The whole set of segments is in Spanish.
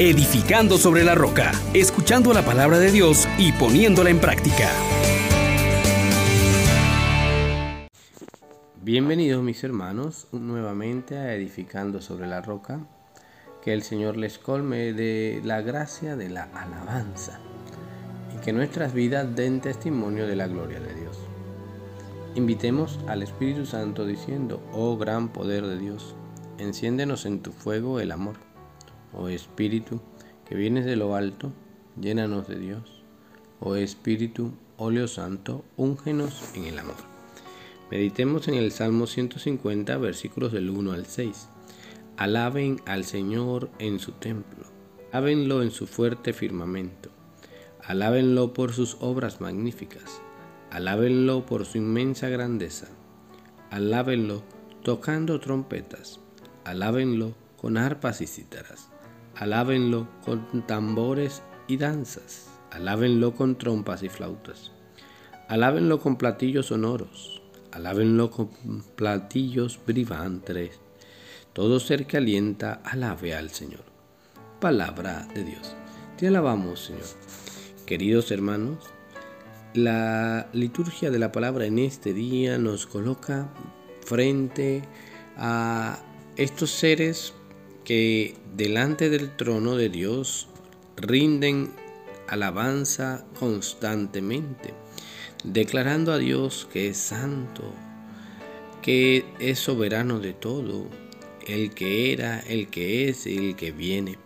edificando sobre la roca, escuchando la palabra de Dios y poniéndola en práctica. Bienvenidos mis hermanos nuevamente a Edificando sobre la roca. Que el Señor les colme de la gracia de la alabanza y que nuestras vidas den testimonio de la gloria de Dios. Invitemos al Espíritu Santo diciendo, oh gran poder de Dios, enciéndenos en tu fuego el amor. Oh Espíritu, que vienes de lo alto, llénanos de Dios. Oh Espíritu, óleo santo, úngenos en el amor. Meditemos en el Salmo 150, versículos del 1 al 6. Alaben al Señor en su templo, hábenlo en su fuerte firmamento, alábenlo por sus obras magníficas, alábenlo por su inmensa grandeza, alábenlo tocando trompetas, alábenlo con arpas y cítaras, alábenlo con tambores y danzas, alábenlo con trompas y flautas, alábenlo con platillos sonoros, alábenlo con platillos bribantes, todo ser que alienta, alabe al Señor. Palabra de Dios. Te alabamos, Señor. Queridos hermanos, la liturgia de la palabra en este día nos coloca frente a estos seres que delante del trono de Dios rinden alabanza constantemente, declarando a Dios que es santo, que es soberano de todo, el que era, el que es y el que viene.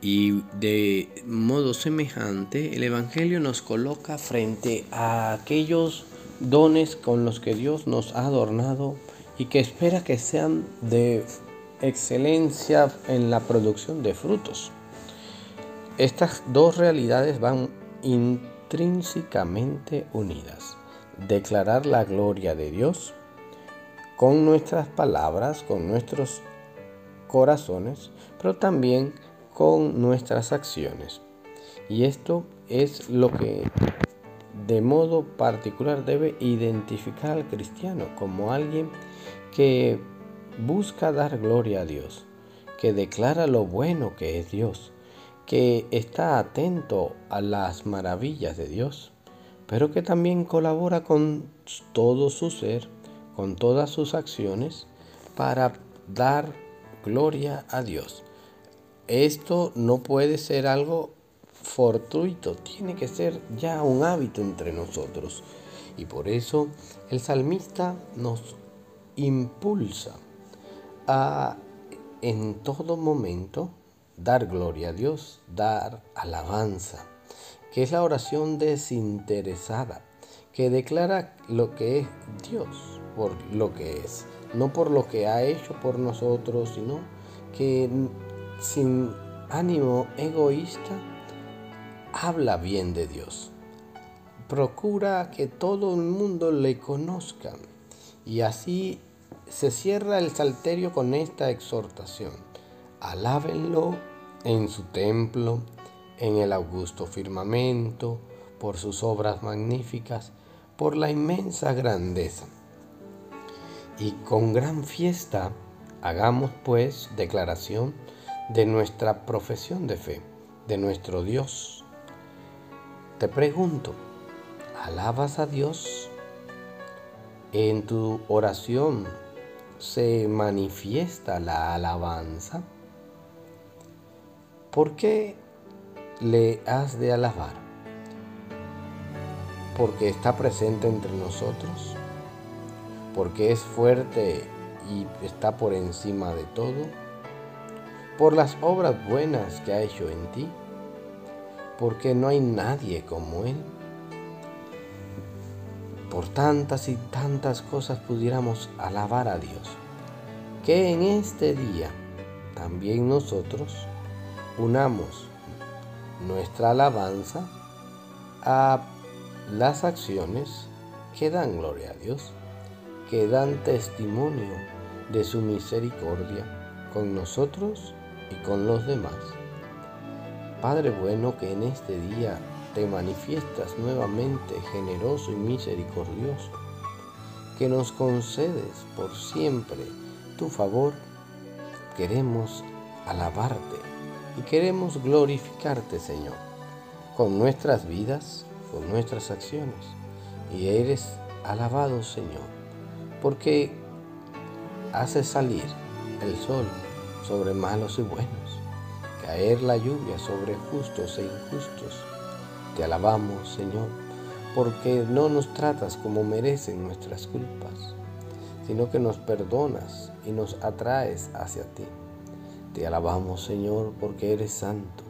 Y de modo semejante, el Evangelio nos coloca frente a aquellos dones con los que Dios nos ha adornado y que espera que sean de excelencia en la producción de frutos. Estas dos realidades van intrínsecamente unidas. Declarar la gloria de Dios con nuestras palabras, con nuestros corazones, pero también con nuestras acciones. Y esto es lo que de modo particular debe identificar al cristiano como alguien que busca dar gloria a Dios, que declara lo bueno que es Dios, que está atento a las maravillas de Dios, pero que también colabora con todo su ser con todas sus acciones para dar gloria a Dios. Esto no puede ser algo fortuito, tiene que ser ya un hábito entre nosotros. Y por eso el salmista nos impulsa a en todo momento dar gloria a Dios, dar alabanza, que es la oración desinteresada, que declara lo que es Dios por lo que es, no por lo que ha hecho por nosotros, sino que sin ánimo egoísta habla bien de Dios. Procura que todo el mundo le conozca y así se cierra el salterio con esta exhortación. Alábenlo en su templo, en el augusto firmamento, por sus obras magníficas, por la inmensa grandeza y con gran fiesta hagamos pues declaración de nuestra profesión de fe, de nuestro Dios. Te pregunto, ¿alabas a Dios? ¿En tu oración se manifiesta la alabanza? ¿Por qué le has de alabar? Porque está presente entre nosotros porque es fuerte y está por encima de todo, por las obras buenas que ha hecho en ti, porque no hay nadie como Él. Por tantas y tantas cosas pudiéramos alabar a Dios, que en este día también nosotros unamos nuestra alabanza a las acciones que dan gloria a Dios que dan testimonio de su misericordia con nosotros y con los demás. Padre bueno que en este día te manifiestas nuevamente generoso y misericordioso, que nos concedes por siempre tu favor, queremos alabarte, y queremos glorificarte, Señor, con nuestras vidas, con nuestras acciones. Y eres alabado, Señor, porque haces salir el sol sobre malos y buenos, caer la lluvia sobre justos e injustos. Te alabamos, Señor, porque no nos tratas como merecen nuestras culpas, sino que nos perdonas y nos atraes hacia ti. Te alabamos, Señor, porque eres santo,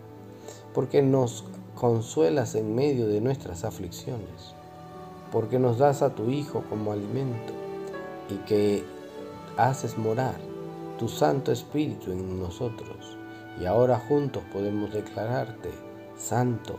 porque nos consuelas en medio de nuestras aflicciones, porque nos das a tu Hijo como alimento y que haces morar tu Santo Espíritu en nosotros. Y ahora juntos podemos declararte, Santo,